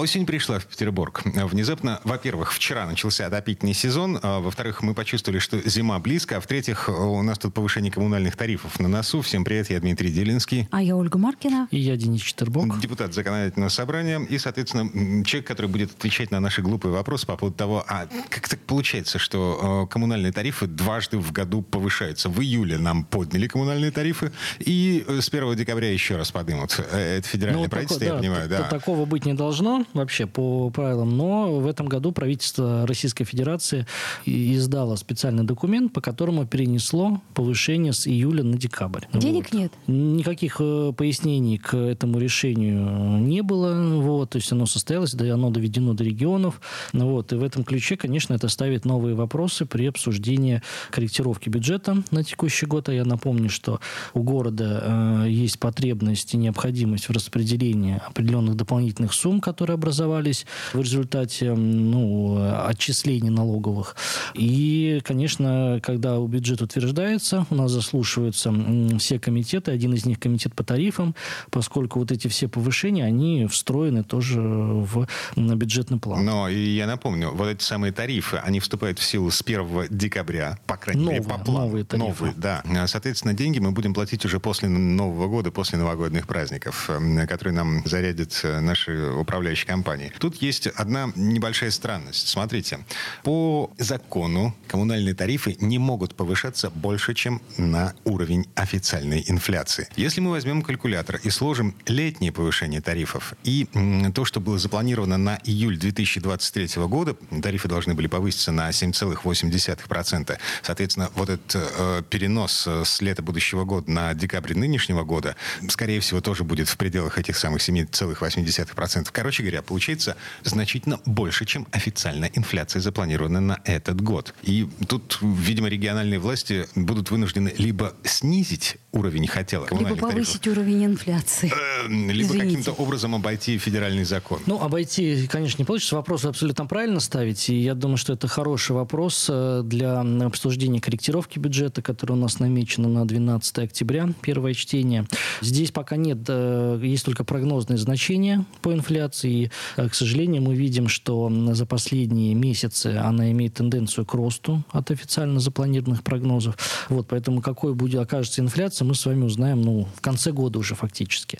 Осень пришла в Петербург. Внезапно, во-первых, вчера начался отопительный сезон, а во-вторых, мы почувствовали, что зима близко, а в-третьих, у нас тут повышение коммунальных тарифов на носу. Всем привет, я Дмитрий Делинский. А я Ольга Маркина. И я Денис Четербок. Депутат законодательного собрания и, соответственно, человек, который будет отвечать на наши глупые вопросы по поводу того, а как так получается, что э, коммунальные тарифы дважды в году повышаются. В июле нам подняли коммунальные тарифы, и с 1 декабря еще раз поднимут. Э, это федеральное ну, правительство, такое, я да, понимаю. Да. Такого быть не должно вообще по правилам. Но в этом году правительство Российской Федерации издало специальный документ, по которому перенесло повышение с июля на декабрь. Денег вот. нет? Никаких э, пояснений к этому решению не было. Вот, то есть оно состоялось, да, оно доведено до регионов. Вот, и в этом ключе, конечно, это ставит новые вопросы при обсуждении корректировки бюджета на текущий год. А я напомню, что у города э, есть потребность и необходимость в распределении определенных дополнительных сумм, которые образовались в результате ну, отчислений налоговых. И, конечно, когда бюджет утверждается, у нас заслушиваются все комитеты, один из них комитет по тарифам, поскольку вот эти все повышения, они встроены тоже в бюджетный план. Но и я напомню, вот эти самые тарифы, они вступают в силу с 1 декабря, по крайней новые, мере, по плану. Новые тарифы. Новые, да. Соответственно, деньги мы будем платить уже после Нового года, после новогодних праздников, которые нам зарядят э, наши управляющие компании. Тут есть одна небольшая странность. Смотрите, по закону коммунальные тарифы не могут повышаться больше, чем на уровень официальной инфляции. Если мы возьмем калькулятор и сложим летнее повышение тарифов и то, что было запланировано на июль 2023 года, тарифы должны были повыситься на 7,8%. Соответственно, вот этот э, перенос с лета будущего года на декабрь нынешнего года, скорее всего, тоже будет в пределах этих самых 7,8%. Короче говоря, получается получается значительно больше, чем официальная инфляция запланирована на этот год. И тут, видимо, региональные власти будут вынуждены либо снизить уровень хотелок, либо повысить тарифов, уровень инфляции. Э, либо каким-то образом обойти федеральный закон. Ну, обойти, конечно, не получится. Вопрос абсолютно правильно ставить. И я думаю, что это хороший вопрос э, для обсуждения корректировки бюджета, который у нас намечено на 12 октября, первое чтение. Здесь пока нет, э, есть только прогнозные значения по инфляции. Э, к сожалению, мы видим, что за последние месяцы она имеет тенденцию к росту от официально запланированных прогнозов. Вот, поэтому какой будет окажется инфляция, мы с вами узнаем ну, в конце года уже фактически.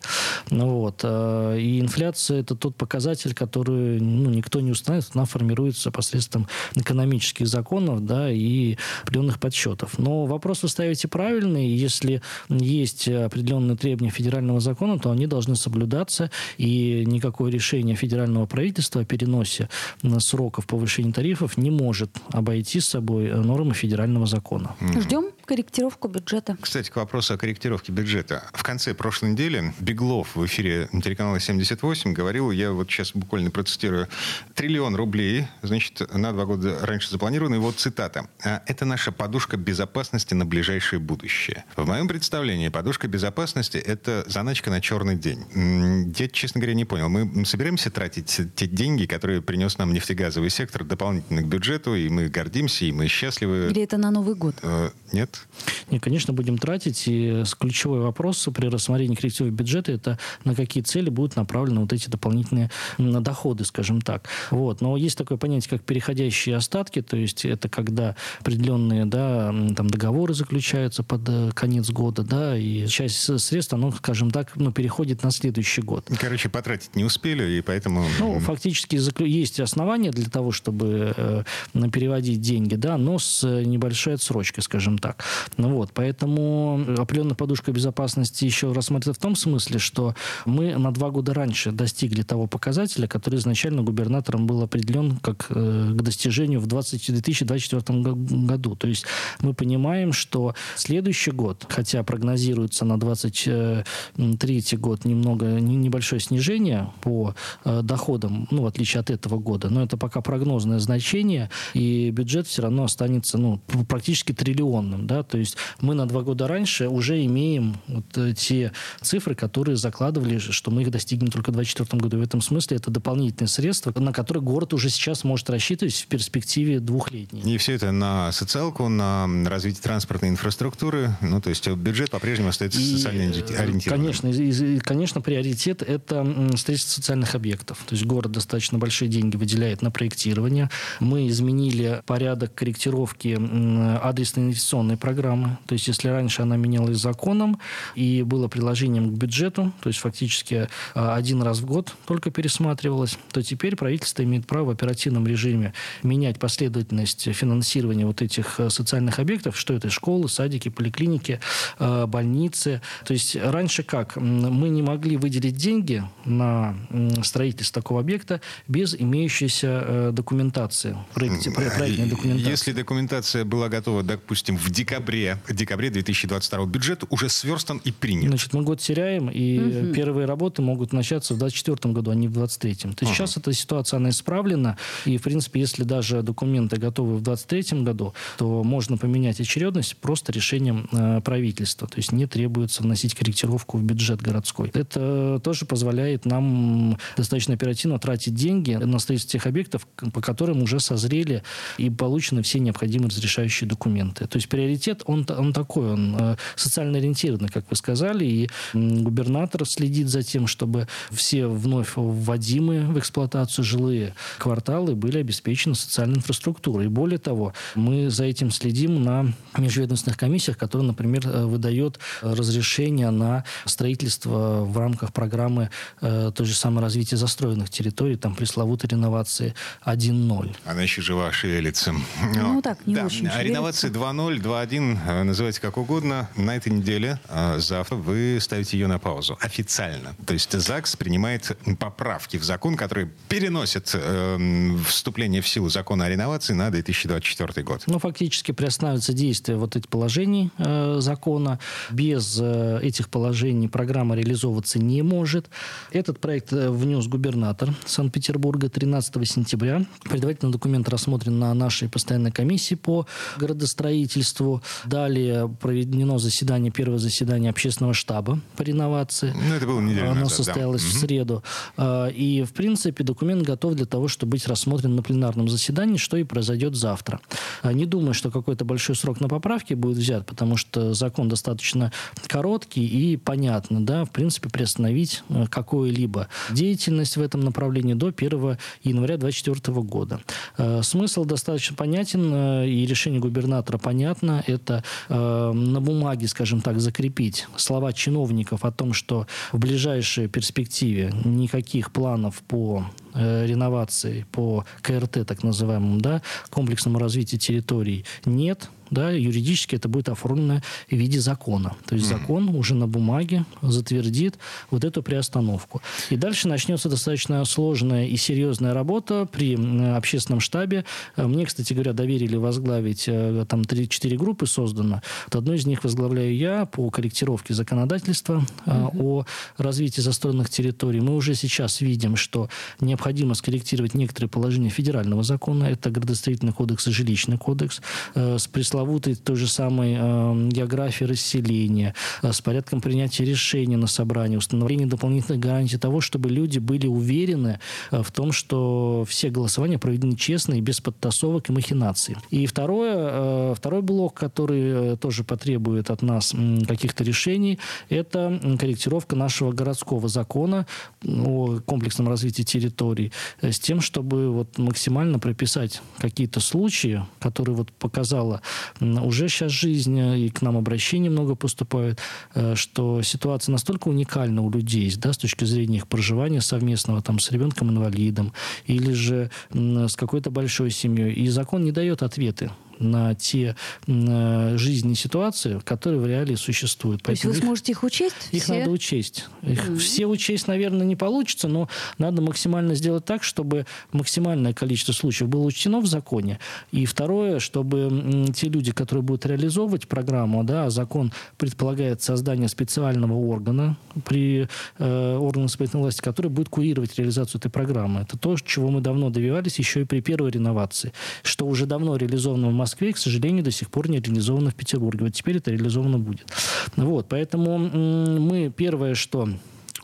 Ну, вот. Э, и инфляция – это тот показатель, который ну, никто не устанавливает, она формируется посредством экономических законов да, и определенных подсчетов. Но вопрос вы ставите правильный. Если есть определенные требования федерального закона, то они должны соблюдаться, и никакое решение федерального правительства о переносе сроков повышения тарифов не может обойти с собой нормы федерального закона. Ждем корректировку бюджета. Кстати, к вопросу о корректировке бюджета. В конце прошлой недели Беглов в эфире телеканала 78 говорил, я вот сейчас буквально процитирую, триллион рублей, значит, на два года раньше запланировано. И вот цитата. «А «Это наша подушка безопасности на ближайшее будущее». В моем представлении подушка безопасности – это заначка на черный день. Я, честно говоря, не понял. Мы собираемся тратить те деньги, которые принес нам нефтегазовый сектор дополнительно к бюджету, и мы гордимся, и мы счастливы. Или это на Новый год? Э, нет? Не, конечно, будем тратить. И ключевой вопрос при рассмотрении коррективы бюджета – это на какие цели будут направлены вот эти дополнительные доходы, скажем так. Вот. Но есть такое понятие, как переходящие остатки, то есть это когда определенные да, там, договоры заключаются под э, конец года, да, и часть средств, оно, скажем так, ну, переходит на следующий год. Короче, потратить не успели, и поэтому... Ну, фактически есть основания для того, чтобы э, переводить деньги, да, но с небольшой отсрочкой, скажем так. Ну вот, поэтому определенная подушка безопасности еще рассматривается в том смысле, что мы на два года раньше достигли того показателя, который изначально губернатором был определен как э, к достижению в 20, 2024 году. То есть мы понимаем, что следующий год, хотя прогнозируется на 2023 год немного небольшое снижение по э, доходам, ну, в отличие от этого года, но это пока прогнозное значение, и бюджет все равно останется ну, практически триллионным Да? То есть мы на два года раньше уже имеем вот те цифры, которые закладывали, что мы их достигнем только в 2024 году. В этом смысле это дополнительные средства, на которые город уже сейчас может рассчитывать в перспективе двухлетней. И все это на социалку, на развитие транспортной инфраструктуры. Ну, то есть бюджет по-прежнему остается и, социально ориентированным. Конечно, и, конечно, приоритет – это строительство социальных объектов. То есть город достаточно большие деньги выделяет на проектирование. Мы изменили порядок корректировки адресной инвестиционной программы. То есть если раньше она менялась законом и было приложением к бюджету, то есть фактически а, один раз в год только пересматривалась, то теперь правительство имеет право в оперативном режиме менять последовательность финансирования вот этих э, социальных объектов, что это школы, садики, поликлиники, э, больницы. То есть раньше как? Мы не могли выделить деньги на строительство такого объекта без имеющейся э, документации, проектной документации. Если документация была готова, допустим, в декабре, декабре 2022 бюджет уже сверстан и принят. Значит, мы год теряем, и угу. первые работы могут начаться в 2024 году, а не в 2023. То есть ага. сейчас эта ситуация, она исправлена, и, в принципе, если даже документы готовы в 2023 году, то можно поменять очередность просто решением э, правительства. То есть не требуется вносить корректировку в бюджет городской. Это тоже позволяет нам достаточно оперативно тратить деньги на строительство тех объектов, по которым уже созрели и получены все необходимые разрешающие документы. То есть приоритет, он, он такой, он э, социально ориентированный, как вы сказали, и губернатор следит за тем, чтобы все вновь вводимые в эксплуатацию жилые кварталы были обеспечены социальной инфраструктурой. И более того, мы за этим следим на межведомственных комиссиях, которые, например, э, выдает разрешение на строительство в рамках программы э, той же самой развития застроенных территорий, там пресловутой реновации 1.0. Она еще жива, шевелится. Ну, так, не да. очень А реновация 2.0, 2.1, э, называйте как угодно. На этой неделе, э, завтра, вы ставите ее на паузу. Официально. То есть ЗАГС принимает поправки в закон, которые переносят э, вступление в силу закона о реновации на 2024 год. Ну, фактически приостанавливается действие вот этих положений э, закона. Без э, этих положений программа реализовываться не может. Этот проект э, внес губернатор Санкт-Петербурга 13 сентября. Предварительно документ рассмотрен на нашей постоянной комиссии по градостроительству. Далее проведено заседание, первое заседание общественного штаба по реновации. Ну, это было неделю Оно назад, состоялось да. в среду. А, и, в принципе, документ готов для того, чтобы быть рассмотрен на пленарном заседании, что и произойдет завтра. А, не думаю, что какой-то большой срок на поправки будет взят, потому что закон достаточно короткий и понятно, да, в принципе, приостановить э, какую-либо деятельность в этом направлении до 1 января 2024 года. Э, смысл достаточно понятен, э, и решение губернатора понятно. Это на бумаге, скажем так, закрепить слова чиновников о том, что в ближайшей перспективе никаких планов по реновации, по КРТ, так называемому, да, комплексному развитию территорий нет да, юридически это будет оформлено в виде закона. То есть закон уже на бумаге затвердит вот эту приостановку. И дальше начнется достаточно сложная и серьезная работа при общественном штабе. Э, мне, кстати говоря, доверили возглавить, э, там 3-4 группы создано. Вот одну из них возглавляю я по корректировке законодательства угу. о развитии застроенных территорий. Мы уже сейчас видим, что необходимо скорректировать некоторые положения федерального закона. Это градостроительный кодекс и жилищный кодекс с пресловутым пресловутой той же самой э, географии расселения, э, с порядком принятия решений на собрании, установления дополнительных гарантий того, чтобы люди были уверены э, в том, что все голосования проведены честно и без подтасовок и махинаций. И второе, э, второй блок, который э, тоже потребует от нас э, каких-то решений, это корректировка нашего городского закона о комплексном развитии территорий э, с тем, чтобы вот максимально прописать какие-то случаи, которые вот показала уже сейчас жизнь, э, и к нам обращений много поступают, э, что ситуация настолько уникальна у людей, да, с точки зрения их проживания совместного там, с ребенком-инвалидом или же с какой-то большой семьей. И закон не дает ответы на те э, жизненные ситуации, которые в реалии существуют. То есть вы сможете их учесть? Их все? надо учесть. Их mm-hmm. Все учесть, наверное, не получится, но надо максимально сделать так, чтобы максимальное количество случаев было учтено в законе. И второе, чтобы те люди, которые будут реализовывать программу, да, а закон предполагает создание специального органа при э, органе исполнительной власти, который будет курировать реализацию этой программы. Это то, чего мы давно добивались еще и при первой реновации, что уже давно реализовано в Москве Москве и, к сожалению, до сих пор не реализовано в Петербурге. Вот теперь это реализовано будет. Вот, поэтому мы первое, что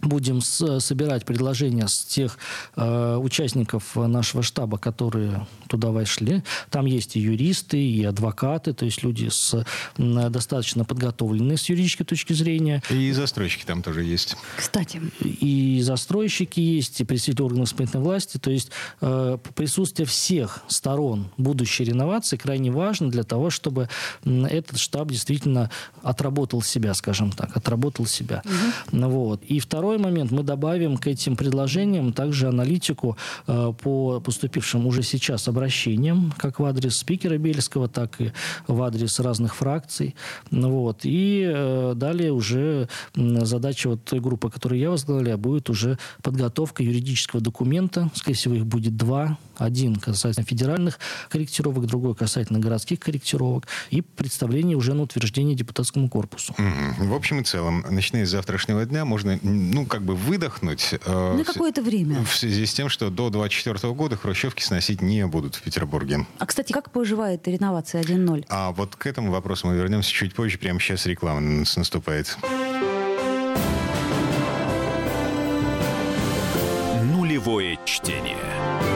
будем с, собирать предложения с тех э, участников нашего штаба, которые туда вошли. Там есть и юристы, и адвокаты, то есть люди с, э, достаточно подготовленные с юридической точки зрения. И застройщики там тоже есть. Кстати. И застройщики есть, и представители органов исполнительной власти. То есть э, присутствие всех сторон будущей реновации крайне важно для того, чтобы этот штаб действительно отработал себя, скажем так, отработал себя. Угу. Вот. И второе второй момент, мы добавим к этим предложениям также аналитику э, по поступившим уже сейчас обращениям, как в адрес спикера Бельского, так и в адрес разных фракций. Вот. И э, далее уже задача вот той группы, которую я возглавляю, будет уже подготовка юридического документа. Скорее всего, их будет два. Один касательно федеральных корректировок, другой касательно городских корректировок. И представление уже на утверждение депутатскому корпусу. В общем и целом, начиная с завтрашнего дня, можно ну, как бы выдохнуть. Э, на какое-то время. В связи с тем, что до 24 года хрущевки сносить не будут в Петербурге. А, кстати, как поживает реновация 1.0? А вот к этому вопросу мы вернемся чуть позже. Прямо сейчас реклама наступает. Нулевое чтение.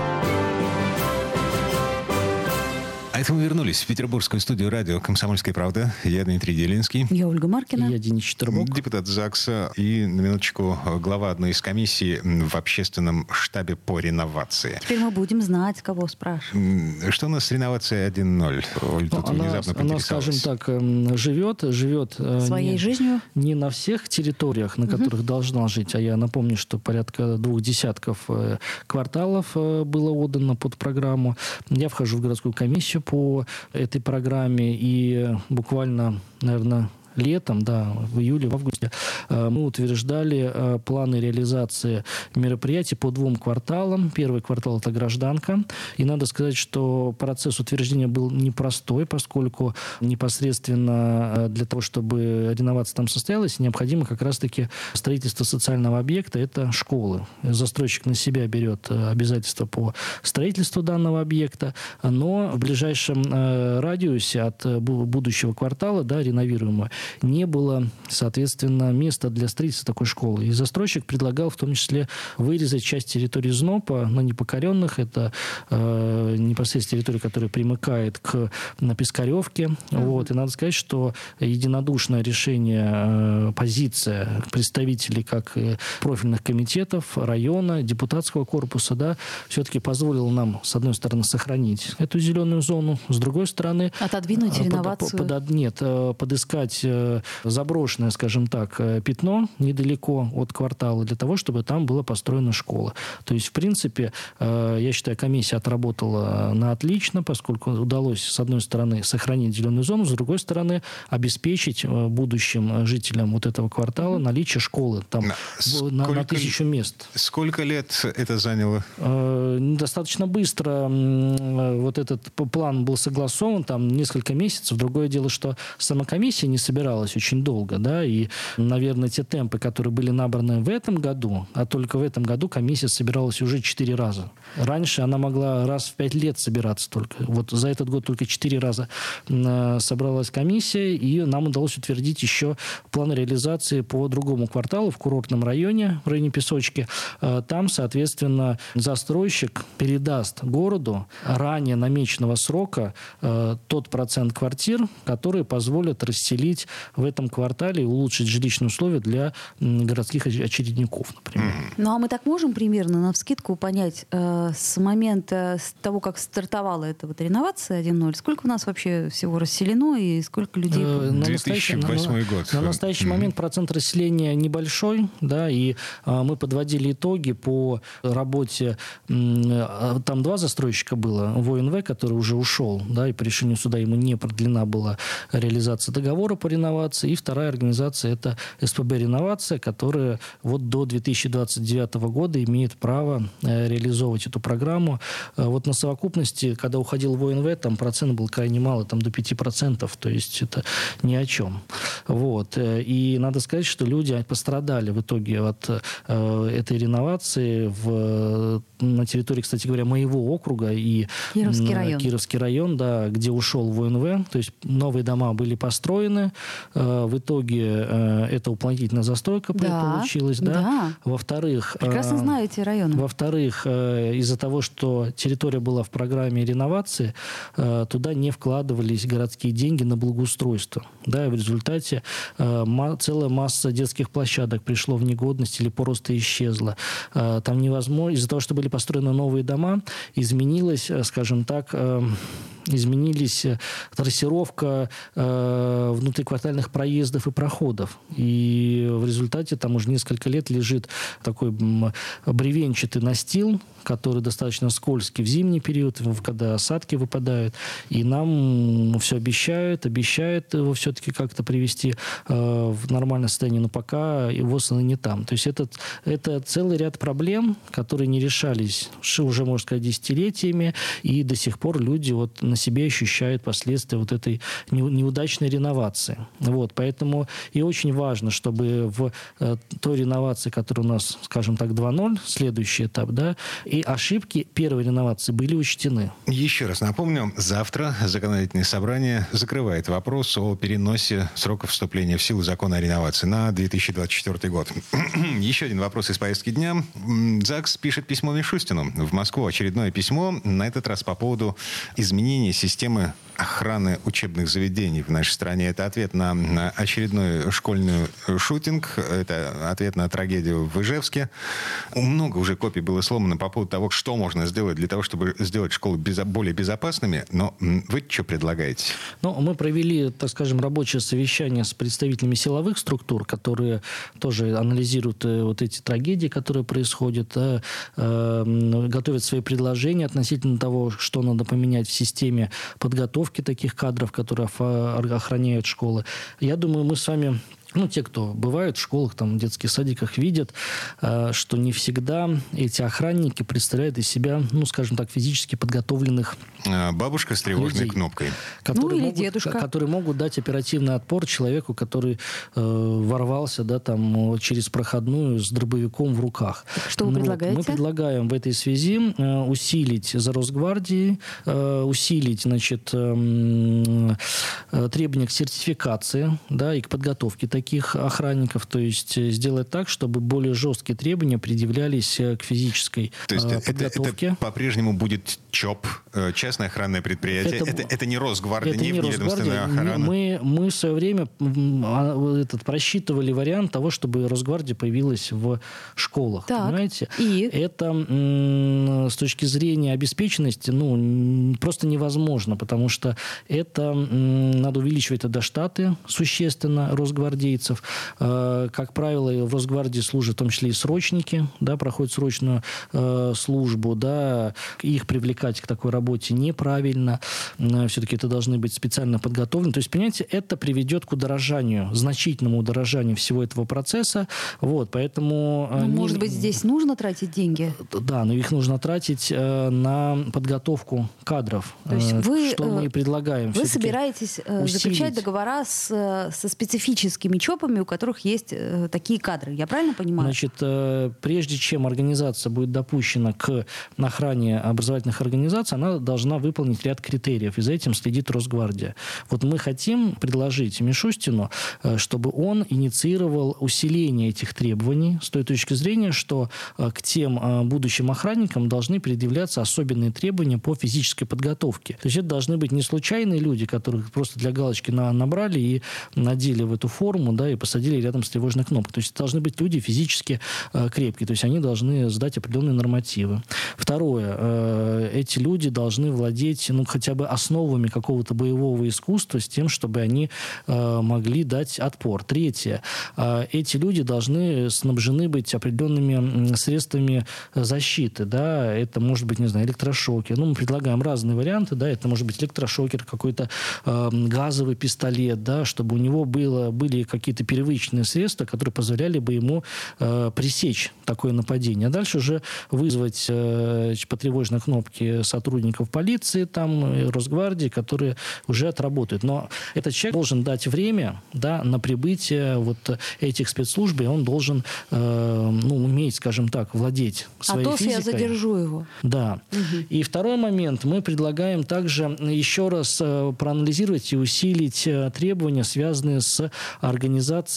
Это мы вернулись в петербургскую студию радио «Комсомольская правда». Я Дмитрий Делинский. Я Ольга Маркина. Я Денис Четербок. Депутат ЗАГСа и, на минуточку, глава одной из комиссий в общественном штабе по реновации. Теперь мы будем знать, кого спрашивать. Что у нас с реновацией 1.0? Оль, тут она, внезапно она, скажем так, эм, живет, живет э, своей не, жизнью. Не на всех территориях, на угу. которых должна жить. А я напомню, что порядка двух десятков э, кварталов э, было отдано под программу. Я вхожу в городскую комиссию по этой программе, и буквально, наверное, летом, да, в июле, в августе, э, мы утверждали э, планы реализации мероприятий по двум кварталам. Первый квартал – это гражданка. И надо сказать, что процесс утверждения был непростой, поскольку непосредственно э, для того, чтобы реновация там состоялась, необходимо как раз-таки строительство социального объекта – это школы. Застройщик на себя берет обязательства по строительству данного объекта, но в ближайшем радиусе от будущего квартала, да, реновируемого, не было, соответственно, места для строительства такой школы. И застройщик предлагал в том числе вырезать часть территории ЗНОПа на непокоренных. Это э, непосредственно территория, которая примыкает к на Пискаревке. Mm-hmm. Вот. И надо сказать, что единодушное решение, э, позиция представителей как профильных комитетов, района, депутатского корпуса, да, все-таки позволила нам, с одной стороны, сохранить эту зеленую зону, с другой стороны... Отодвинуть э, реновацию? Под, под, нет, э, подыскать Э, заброшенное, скажем так, э, пятно недалеко от квартала для того, чтобы там была построена школа. То есть, в принципе, э, я считаю, комиссия отработала на отлично, поскольку удалось, с одной стороны, сохранить зеленую зону, с другой стороны, обеспечить будущим жителям вот этого квартала наличие школы там сколько, на, на тысячу мест. Сколько лет это заняло? Достаточно быстро вот этот план был согласован, там несколько месяцев. Другое дело, что сама комиссия не собиралась собиралась очень долго, да, и, наверное, те темпы, которые были набраны в этом году, а только в этом году комиссия собиралась уже четыре раза. Раньше она могла раз в пять лет собираться только. Вот за этот год только четыре раза э, собралась комиссия, и нам удалось утвердить еще план реализации по другому кварталу в курортном районе, в районе Песочки. Э, там, соответственно, застройщик передаст городу ранее намеченного срока э, тот процент квартир, которые позволят расселить в этом квартале и улучшить жилищные условия для городских очередников, например. Ну а мы так можем примерно на вскидку понять э, с момента с того, как стартовала эта вот реновация 1.0, сколько у нас вообще всего расселено и сколько людей? Э, на 2008 на, год. На настоящий mm-hmm. момент процент расселения небольшой, да, и э, мы подводили итоги по работе. Э, там два застройщика было. ВОНВ, который уже ушел, да, и по решению суда ему не продлена была реализация договора по реновации реновации, и вторая организация – это СПБ «Реновация», которая вот до 2029 года имеет право э, реализовывать эту программу. Э, вот на совокупности, когда уходил в ОНВ, там процент был крайне мало, там до 5%, то есть это ни о чем. Вот. Э, и надо сказать, что люди пострадали в итоге от этой реновации в, на территории, кстати говоря, моего округа и Кировский район. Кировский район, да, где ушел в ОНВ. То есть новые дома были построены. В итоге это уплотнительная застройка да, получилась. Да. да. Во-вторых... Прекрасно знаю эти районы. Во-вторых, из-за того, что территория была в программе реновации, э, туда не вкладывались городские деньги на благоустройство. Да, и в результате э, целая масса детских площадок пришло в негодность или просто исчезла. Э, там невозможно, из-за того, что были построены новые дома, изменилось, скажем так, изменились трассировка внутриквартальных проездов и проходов. И в результате там уже несколько лет лежит такой бревенчатый настил, который достаточно скользкий в зимний период, когда осадки выпадают. И нам все обещают, обещают его все-таки как-то привести э, в нормальное состояние, но пока его не там. То есть это, это целый ряд проблем, которые не решались уже, можно сказать, десятилетиями, и до сих пор люди вот на себе ощущают последствия вот этой неудачной реновации. Вот, поэтому и очень важно, чтобы в э, той реновации, которая у нас, скажем так, 2.0, следующий этап, да, и ошибки первой реновации были учтены. Еще раз напомню, завтра законодательное собрание закрывает вопрос о переносе срока вступления в силу закона о реновации на 2024 год. Еще один вопрос из повестки дня. ЗАГС пишет письмо Мишустину в Москву. Очередное письмо, на этот раз по поводу изменения системы охраны учебных заведений в нашей стране. Это ответ на очередной школьный шутинг. Это ответ на трагедию в Ижевске. Много уже копий было сломано по поводу того, что можно сделать для того, чтобы сделать школы безо- более безопасными. Но вы что предлагаете? Ну, мы провели, так скажем, рабочее совещание с представителями силовых структур, которые тоже анализируют э, вот эти трагедии, которые происходят, э, э, готовят свои предложения относительно того, что надо поменять в системе подготовки таких кадров, которые охраняют школы. Я думаю, мы с вами ну, те, кто бывают в школах, там, в детских садиках, видят, э, что не всегда эти охранники представляют из себя, ну, скажем так, физически подготовленных а, Бабушка с тревожной людей, кнопкой. Которые, ну, могут, дедушка. которые могут дать оперативный отпор человеку, который э, ворвался да, там, через проходную с дробовиком в руках. Что вы ну, предлагаете? Мы предлагаем в этой связи э, усилить за Росгвардией, э, усилить значит, э, э, требования к сертификации да, и к подготовке таких таких охранников, то есть э, сделать так, чтобы более жесткие требования предъявлялись э, к физической то есть э, подготовке. Это, это по-прежнему будет ЧОП, частное охранное предприятие. Это, это, это не Росгвардия, это не, не ведомственная охрана. Мы, мы в свое время а, этот, просчитывали вариант того, чтобы Росгвардия появилась в школах. Так, понимаете? И? Это с точки зрения обеспеченности ну, просто невозможно, потому что это надо увеличивать тогда штаты существенно Росгвардии гвардейцев. Э, как правило, в Росгвардии служат в том числе и срочники, да, проходят срочную э, службу, да, их привлекать к такой работе неправильно. Э, Все-таки это должны быть специально подготовлены. То есть, понимаете, это приведет к удорожанию, значительному удорожанию всего этого процесса. Вот, поэтому... Ну, не... Может быть, здесь нужно тратить деньги? Да, но их нужно тратить на подготовку кадров. То есть вы, что мы предлагаем. Вы собираетесь усилить. заключать договора с, со специфическими ЧОПами, у которых есть э, такие кадры. Я правильно понимаю? Значит, э, прежде чем организация будет допущена к охране образовательных организаций, она должна выполнить ряд критериев, и за этим следит Росгвардия. Вот мы хотим предложить Мишустину, э, чтобы он инициировал усиление этих требований с той точки зрения, что к тем будущим охранникам должны предъявляться особенные требования по физической подготовке. То есть это должны быть не случайные люди, которых просто для галочки набрали и надели в эту форму, форму, да, и посадили рядом с тревожной кнопкой. То есть должны быть люди физически э, крепкие, то есть они должны сдать определенные нормативы. Второе, э, эти люди должны владеть, ну, хотя бы основами какого-то боевого искусства с тем, чтобы они э, могли дать отпор. Третье. Э, эти люди должны снабжены быть определенными средствами защиты, да, это может быть, не знаю, электрошокер. Ну, мы предлагаем разные варианты, да, это может быть электрошокер, какой-то э, газовый пистолет, да, чтобы у него было, были какие-то первичные средства, которые позволяли бы ему э, пресечь такое нападение. А дальше уже вызвать э, по тревожной кнопке сотрудников полиции, там, э, Росгвардии, которые уже отработают. Но этот человек должен дать время да, на прибытие вот этих спецслужб, и он должен э, ну, уметь, скажем так, владеть своей а то физикой. я задержу его. Да. Угу. И второй момент. Мы предлагаем также еще раз э, проанализировать и усилить э, требования, связанные с организацией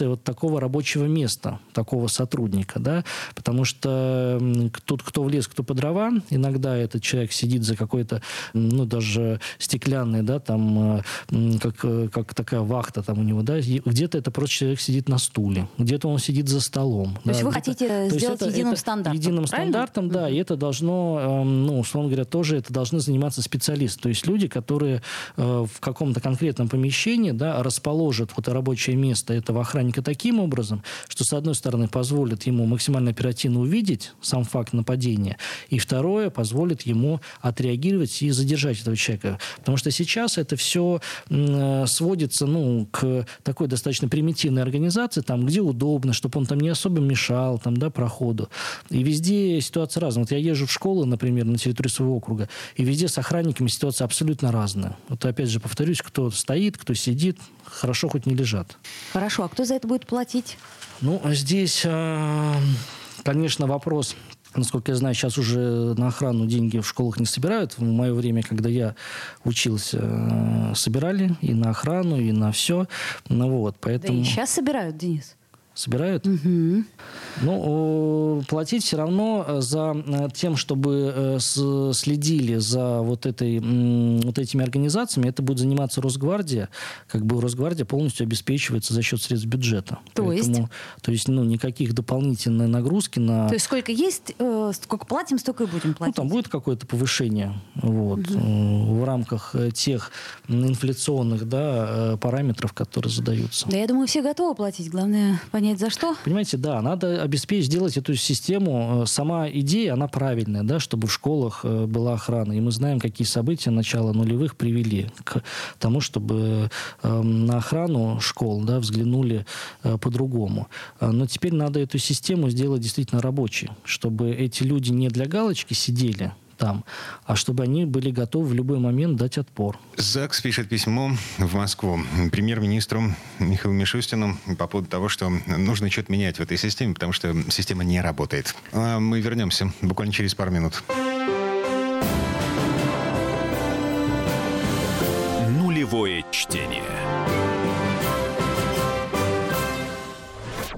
вот такого рабочего места, такого сотрудника. Да? Потому что тот, кто в лес, кто по дрова, иногда этот человек сидит за какой-то, ну, даже стеклянный, да, там, э, как, как такая вахта там у него, да, где-то это просто человек сидит на стуле, где-то он сидит за столом. То да, есть вы хотите сделать это, единым это стандартом, Единым правильно? стандартом, да, и это должно, эм, ну, условно говоря, тоже это должны заниматься специалисты, то есть люди, которые э, в каком-то конкретном помещении, да, расположат вот рабочее место этого охранника таким образом, что, с одной стороны, позволит ему максимально оперативно увидеть сам факт нападения, и второе, позволит ему отреагировать и задержать этого человека. Потому что сейчас это все э, сводится, ну, к такой достаточно примитивной организации, там, где удобно, чтобы он там не особо мешал, там, да, проходу. И везде ситуация разная. Вот я езжу в школу, например, на территории своего округа, и везде с охранниками ситуация абсолютно разная. Вот опять же повторюсь, кто стоит, кто сидит, хорошо хоть не лежат. Хорошо, а кто за это будет платить? Ну, здесь, э, конечно, вопрос Насколько я знаю, сейчас уже на охрану деньги в школах не собирают. В мое время, когда я учился, э, собирали и на охрану, и на все. Ну вот, поэтому... Да и сейчас собирают, Денис. Собирают? Угу. Ну, платить все равно э, за э, тем, чтобы э, следили за вот, этой, вот этими организациями, это будет заниматься Росгвардия. Как бы Росгвардия полностью обеспечивается за счет средств бюджета. То Поэтому, есть? То есть, ну, никаких дополнительной нагрузки на... То есть, сколько есть, сколько платим, столько и будем платить? Ну, там будет какое-то повышение вот, угу. в рамках тех инфляционных да, параметров, которые задаются. Да, я думаю, все готовы платить. Главное, понять, понять, за что? Понимаете, да, надо обеспечить, сделать эту систему. Э, сама идея, она правильная, да, чтобы в школах э, была охрана. И мы знаем, какие события начала нулевых привели к тому, чтобы эм, на охрану школ да, взглянули э, по-другому. Но теперь надо эту систему сделать действительно рабочей, чтобы эти люди не для галочки сидели, там, а чтобы они были готовы в любой момент дать отпор. ЗАГС пишет письмо в Москву премьер-министру Михаилу Мишустину по поводу того, что нужно что-то менять в этой системе, потому что система не работает. А мы вернемся буквально через пару минут. Нулевое чтение.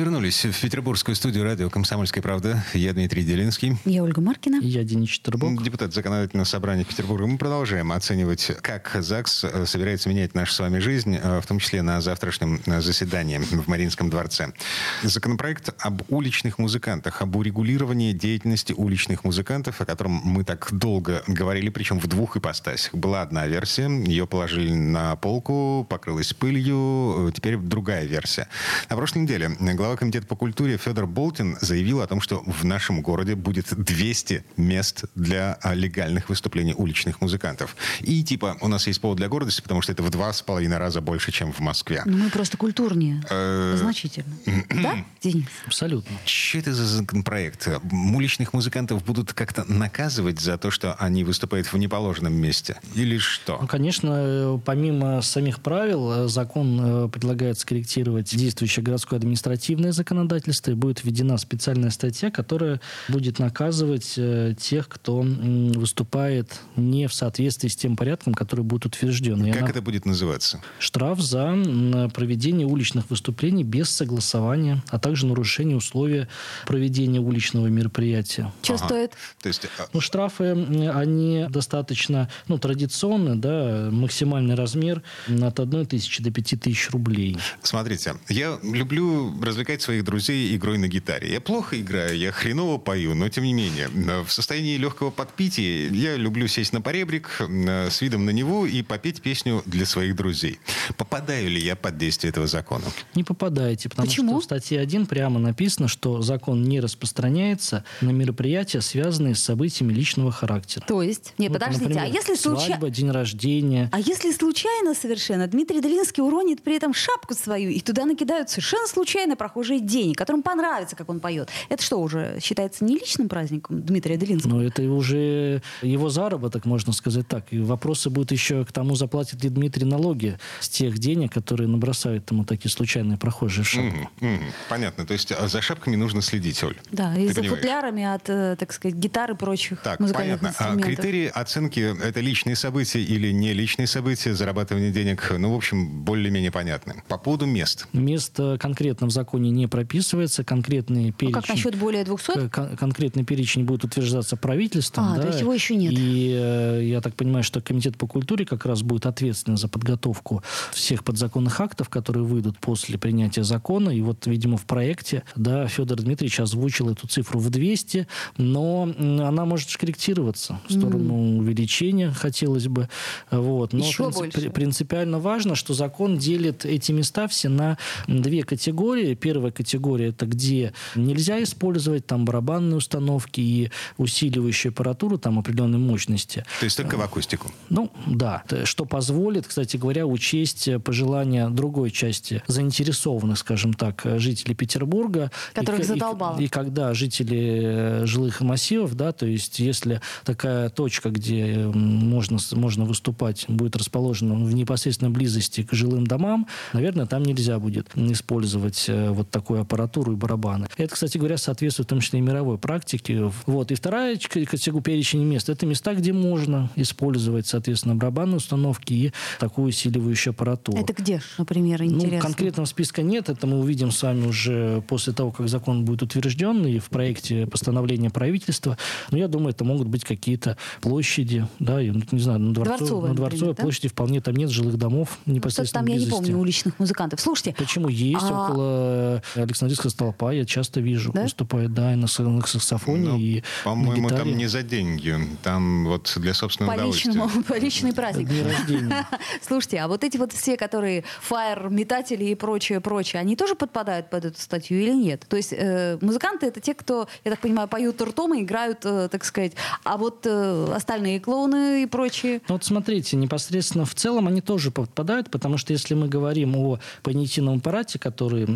вернулись в петербургскую студию радио «Комсомольская правда». Я Дмитрий Делинский. Я Ольга Маркина. Я Денис Четербок. Депутат Законодательного собрания Петербурга. Мы продолжаем оценивать, как ЗАГС э, собирается менять нашу с вами жизнь, э, в том числе на завтрашнем э, заседании в Мариинском дворце. Законопроект об уличных музыкантах, об урегулировании деятельности уличных музыкантов, о котором мы так долго говорили, причем в двух ипостасях. Была одна версия, ее положили на полку, покрылась пылью, теперь другая версия. На прошлой неделе глава комитета по культуре Федор Болтин заявил о том, что в нашем городе будет 200 мест для а, легальных выступлений уличных музыкантов. И типа у нас есть повод для гордости, потому что это в два с половиной раза больше, чем в Москве. Ну, мы просто культурнее. Э, Значительно. Да, Денис? Абсолютно. Что это за законопроект? Уличных музыкантов будут как-то наказывать за то, что они выступают в неположенном месте? Или что? Ну, конечно, помимо самих правил, закон э, предлагает скорректировать действующее городское администрацию административное законодательство, и будет введена специальная статья, которая будет наказывать э, тех, кто выступает не в соответствии с тем порядком, который будет утвержден. И Как она- это будет называться? Штраф за проведение уличных выступлений без согласования, а также нарушение условия проведения уличного мероприятия. Что Ага. стоит? То есть а, Ну, штрафы, они достаточно, ну, традиционные, да, максимальный размер от 1 тысячи до 5 тысяч рублей. Смотрите, я люблю развлекать своих друзей игрой на гитаре. Я плохо играю, я хреново пою, но тем не менее, э, в состоянии легкого подпития я люблю сесть на поребрик э, с видом на Неву и попеть песню для своих друзей. Попадаю ли я под действие этого закона? Не попадаете, потому Почему? что в статье 1 прямо написано, что закон не распространяется на мероприятия, связанные с событиями личного характера. То есть? Нет, Вот, подождите, например, а если случайно... Свадьба, день рождения. А если случайно совершенно Дмитрий Долинский уронит при этом шапку свою, и туда накидают совершенно случайно прохожие деньги, которым понравится, как он поет, это что, уже считается не личным праздником Дмитрия Долинского? Но это уже его заработок, можно сказать так. И вопросы будут еще к тому, заплатит ли Дмитрий налоги с тех денег, которые набросают ему такие случайные прохожие в шапку. Мгм, мгм. Понятно. То есть а за шапками нужно следить, Оль. Да, и Ты за понимаешь? футлярами от, э, так сказать, гитары и прочих Так, музыкальных понятно. А инструментов. критерии оценки – это личные события или не личные события, зарабатывание денег, ну, в общем, более-менее понятны. По поводу мест. Место конкретно в законе не прописывается, конкретный Ну, перечень. как насчет более 200? К- кон- конкретный перечень будет утверждаться правительством. А, то да, есть его еще нет. И э, я так понимаю, что Комитет по культуре как раз будет ответственен за подготовку всех подзаконных актов, которые выйдут после принятия закона. И вот, видимо, в проекте да, Федор Дмитриевич озвучил эту цифру в 200, но она может корректироваться в сторону увеличения, хотелось бы. Вот. Но Еще принцип- больше. при- принципиально важно, что закон делит эти места все на две категории. Первая категория это где нельзя использовать там барабанные установки и усиливающую аппаратуру там определенной мощности. То есть только в акустику. Ну, да. Т- Что позволит, кстати говоря, учесть э, пожелания другой части заинтересованных, скажем так, э, жителей Петербурга. Которых И к- и- задолбало. И, когда жители э, жилых массивов, да, то есть если такая точка, где можно, можно выступать, будет расположена в непосредственной близости к жилым домам, наверное, там нельзя будет использовать э, вот такую аппаратуру и барабаны. Это, кстати говоря, соответствует в том числе и мировой практике. Вот. И вторая категория перечень мест – это места, где можно использовать, соответственно, барабанные установки и такую усиливающую аппаратуру. Это где, например, интересно? Ну, конкретного списка нет. Это мы увидим с вами уже после того, как закон будет утвержден и в проекте постановления правительства. Но я думаю, это могут быть какие-то площади, да, и, ну, не знаю, на, Дворцов- Дворцовые, на Дворцовой например, да? площади вполне там нет жилых домов Что-то непосредственно там, я не близости. помню, уличных музыкантов. Слушайте, Почему? Есть А- около Александрийского столпа, я часто вижу, Да? выступает, да, и на, са- на саксофоне, Ну, и По-моему, на гитаре. там не за деньги. Там вот для собственного по удовольствия. личному, по личный праздник. Слушайте, а вот эти вот все, которые фаер, метатели и прочее, прочее, они тоже подпадают под эту статью или нет? То есть э, музыканты это те, кто, я так понимаю, поют ртом и играют, э, так сказать, а вот э, остальные клоуны и прочие. Ну вот смотрите, непосредственно в целом они тоже подпадают, потому что если мы говорим о понятийном аппарате, который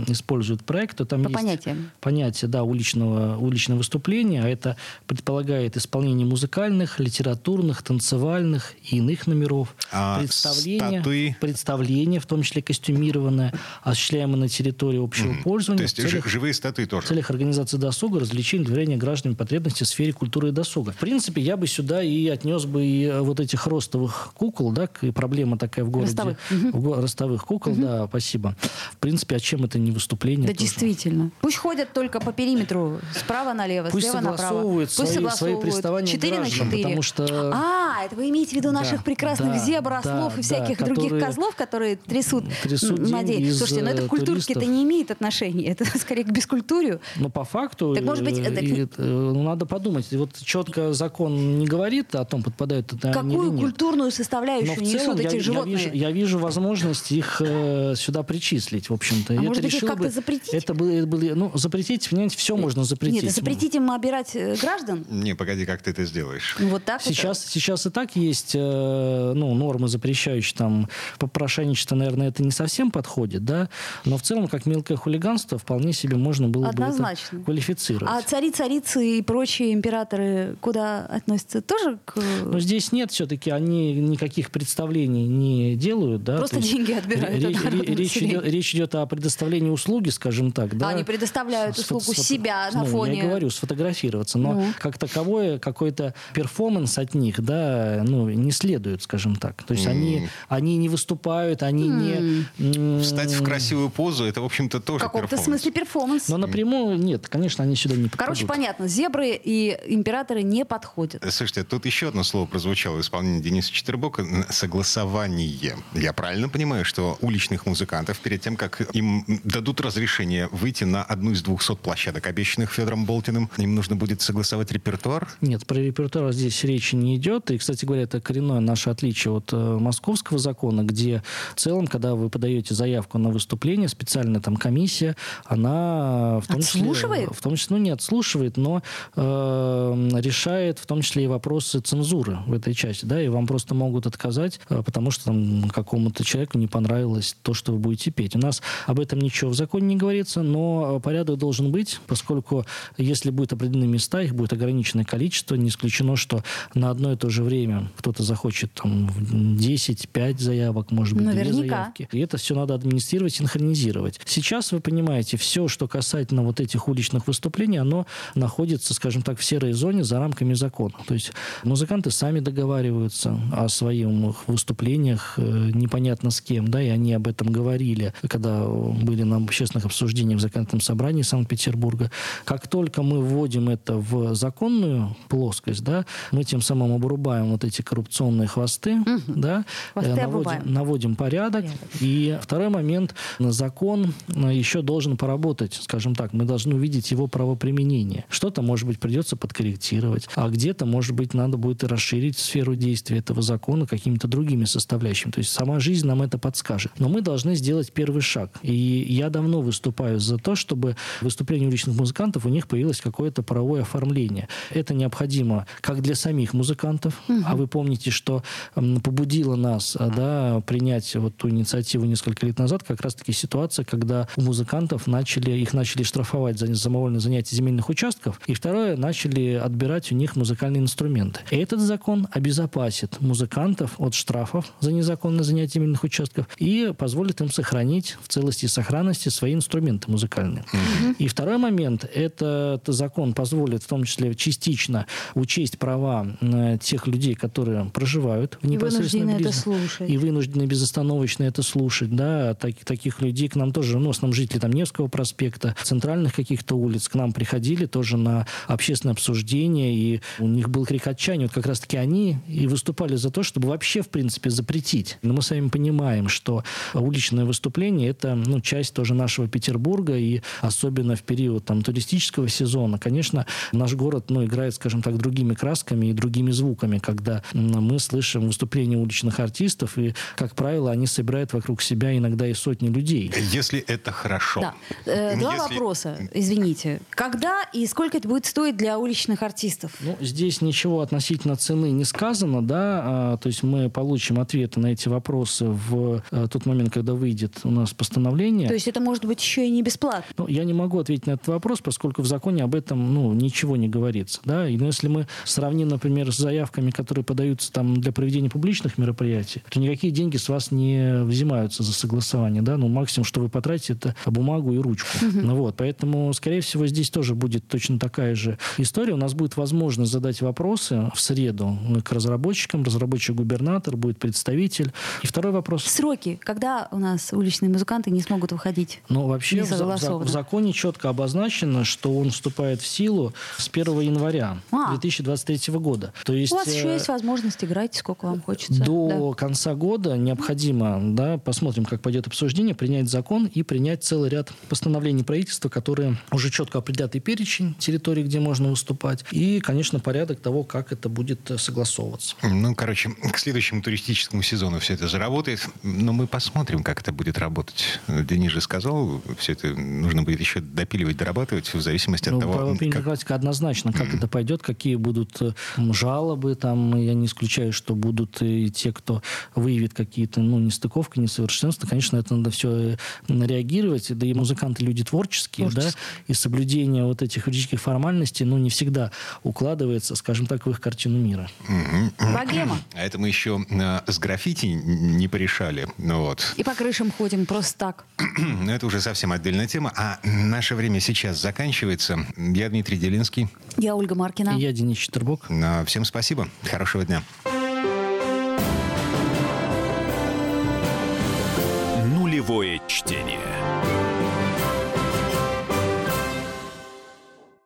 использует проект, то там По есть понятиям. понятие да, уличного, уличного выступления, а это предполагает исполнение музыкальных, литературных, танцевальных и иных номеров, А представления, статуи? представление, в том числе костюмированное, осуществляемое на территории общего пользования. То есть в целях жи- живые статуи в тоже. целях организации досуга, развлечений, удовлетворения гражданами потребностей в сфере культуры и досуга. В принципе, я бы сюда и отнес бы и э, вот этих ростовых кукол, да, к- проблема такая в городе. Ростовых. В го- ростовых кукол, да, спасибо. В принципе, а чем это не выступление? Да, тоже? действительно. Пусть ходят только по периметру, справа налево, Пусть слева направо. Пусть свои, свои приставания Четыре на граждан, четыре. потому что... А, это вы имеете в виду Да, наших прекрасных да, зебр, да, ослов и да, всяких других которые козлов, которые трясут, трясут на Слушайте, но это э, к это туристов. не имеет отношения. Это скорее к бескультурию. Но по факту Так, может быть, э, это- и, э, ну, надо подумать. И Вот четко закон не говорит о том, подпадают это они или Какую нет. культурную Но составляющую в несут целом я, эти я животные? вижу, я вижу возможность их э, сюда причислить, в общем-то. А И может быть, их как-то запретить? Это было, это было- ну, запретить, понимаете, все можно запретить. Нет, запретить им обирать э, граждан? Не, погоди, как ты это сделаешь? Ну, Вот так. Сейчас, сейчас и так есть э, ну, нормы, запрещающие там попрошайничество, наверное, это не совсем подходит, да, но в целом, как мелкое хулиганство, вполне себе можно было бы Однозначно. это квалифицировать. А цари, царицы и прочие императоры куда относятся? Тоже к... Но здесь нет все-таки, они никаких представлений не делают. Да? Просто деньги отбирают речь, речь идет, речь идет о предоставлении услуг услуги, скажем так. Да, Они предоставляют услугу сфото- себя на ну, фоне. Я говорю, сфотографироваться. Но Ну. как таковое, какой-то перформанс от них, да, ну, не следует, скажем так. То есть они, они не выступают, они не... м, Встать в красивую позу, это, в общем-то, В тоже каком-то перформанс. смысле перформанс. Но напрямую нет, конечно, они сюда не попадут. Короче, понятно, зебры и императоры не подходят. Слушайте, тут еще одно слово прозвучало в исполнении Дениса Четербока – согласование. Я правильно понимаю, что уличных музыкантов перед тем, как им дадут разрешение выйти на одну из двухсот площадок, обещанных Федором Болтиным, им нужно будет согласовать репертуар? Нет, про репертуар здесь речи не идет. И, кстати говоря, это коренное наше отличие от э, московского закона, где в целом, когда вы подаете заявку на выступление, специальная там комиссия, она в том Отслушивает? числе... В том числе, ну, не отслушивает, но э, решает в том числе и вопросы цензуры в этой части. Да, и вам просто могут отказать, э, потому что там какому-то человеку не понравилось то, что вы будете петь. У нас об этом ничего в законе не говорится, но э, порядок должен быть, поскольку если будут определены места, их будет ограниченное количество, не исключено, что на одно и то же время кто-то захочет там 10, 5 заявок, может быть, 2 Наверняка. заявки. И это все надо администрировать, синхронизировать. Сейчас, вы понимаете, все, что касательно вот этих уличных выступлений, оно находится, скажем так, в серой зоне за рамками закона. То есть музыканты сами договариваются о своих выступлениях, э, непонятно с кем, да, и они об этом говорили, когда были на общественных обсуждениях в законодательном собрании Санкт-Петербурга. Как только мы вводим это в законную плоскость, да, мы тем самым обрубаем вот эти коррупционные хвосты, да, Хвосты э, обрубаем. наводим, наводим порядок. Порядок. И второй момент, закон э, еще должен поработать, скажем так, мы должны увидеть его правоприменение. Что-то, может быть, придется подкорректировать, а где-то, может быть, надо будет и расширить сферу действия этого закона какими-то другими составляющими. То есть сама жизнь нам это подскажет. Но мы должны сделать первый шаг. И я давно выступаю за то, чтобы выступление уличных музыкантов у них появилось какое-то правовое оформление. Это необходимо как для самих музыкантов, а вы помните, что побудило нас а, да, принять вот ту инициативу несколько лет назад, как раз-таки ситуация, когда у музыкантов начали, их начали штрафовать за самовольное занятие земельных участков, и второе, начали отбирать у них музыкальные инструменты. И этот закон обезопасит музыкантов от штрафов за незаконное занятие земельных участков и позволит им сохранить в целости и сохранности свои инструменты музыкальные. И второй момент, этот закон позволит в том числе частично учесть права э, тех людей, которые проживают в И непосредственной вынуждены это слушать. И вынуждены безостановочно это слушать, да, так- таких людей к нам тоже, ну, в основном жители там Невского проспекта, центральных каких-то улиц к нам приходили тоже на общественное обсуждение, и у них был крик отчаяния, вот как раз-таки они и выступали за то, чтобы вообще, в принципе, запретить. Но мы с вами понимаем, что уличное выступление – это, ну, часть тоже нашего Петербурга, и особенно в период там туристического сезона, конечно, наш город, ну, играет, скажем так, другими красками и другими звуками, когда мы слышим выступления уличных артистов, и, как правило, они собирают вокруг себя иногда и сотни людей. Если это хорошо. Да. Э, Два Если- вопроса, извините. Когда и сколько это будет стоить для уличных артистов? Ну, здесь ничего относительно цены не сказано, да, а, то есть мы получим ответы на эти вопросы в э, тот момент, когда выйдет у нас постановление. То есть это может быть еще и не бесплатно. Ну, я не могу ответить на этот вопрос, поскольку в законе об этом ну, ничего не говорится. Да? И ну, если мы сравним, например, с заявками, которые подаются там, для проведения публичных мероприятий, то никакие деньги с вас не взимаются за согласование. Да? Ну, максимум, что вы потратите, это бумагу и ручку. Ну, вот. Поэтому, скорее всего, здесь тоже будет точно такая же история. У нас будет возможность задать вопросы в среду к разработчикам. Разработчик губернатор, будет представитель. И второй вопрос. Сроки, когда у нас уличные музыканты не смогут выходить? Ну, вообще в, за- в законе четко обозначено, что он вступает в силу с 1 января А. 2023 года. То есть, У вас еще э, есть возможность играть, сколько вам хочется. до конца года необходимо, да, посмотрим, как пойдет обсуждение, принять закон и принять целый ряд постановлений правительства, которые уже четко определят и перечень территорий, где можно выступать, и, конечно, порядок того, как это будет э, согласовываться. Ну, короче, к следующему туристическому сезону все это заработает. Но мы посмотрим, как это будет работать. Денис же сказал, все это нужно будет еще допиливать, дорабатывать в зависимости от Ну, того, правоприменительная как... практика однозначно, как это пойдет, какие будут э, жалобы, там, я не исключаю, что будут и те, кто выявит какие-то, ну, нестыковки, несовершенства, конечно, это надо все реагировать, да и музыканты люди творческие, да, и соблюдение вот этих юридических формальностей, ну, не всегда укладывается, скажем так, в их картину мира. Богема. А это мы еще э, с граффити не порешали. Ну, вот. И по крышам ходим просто так. это уже совсем отдельная тема. А наше время сейчас заканчивается. Я Дмитрий Делинский. Я Ольга Маркина. И я Денис Четербок. Ну, всем спасибо. Хорошего дня. Нулевое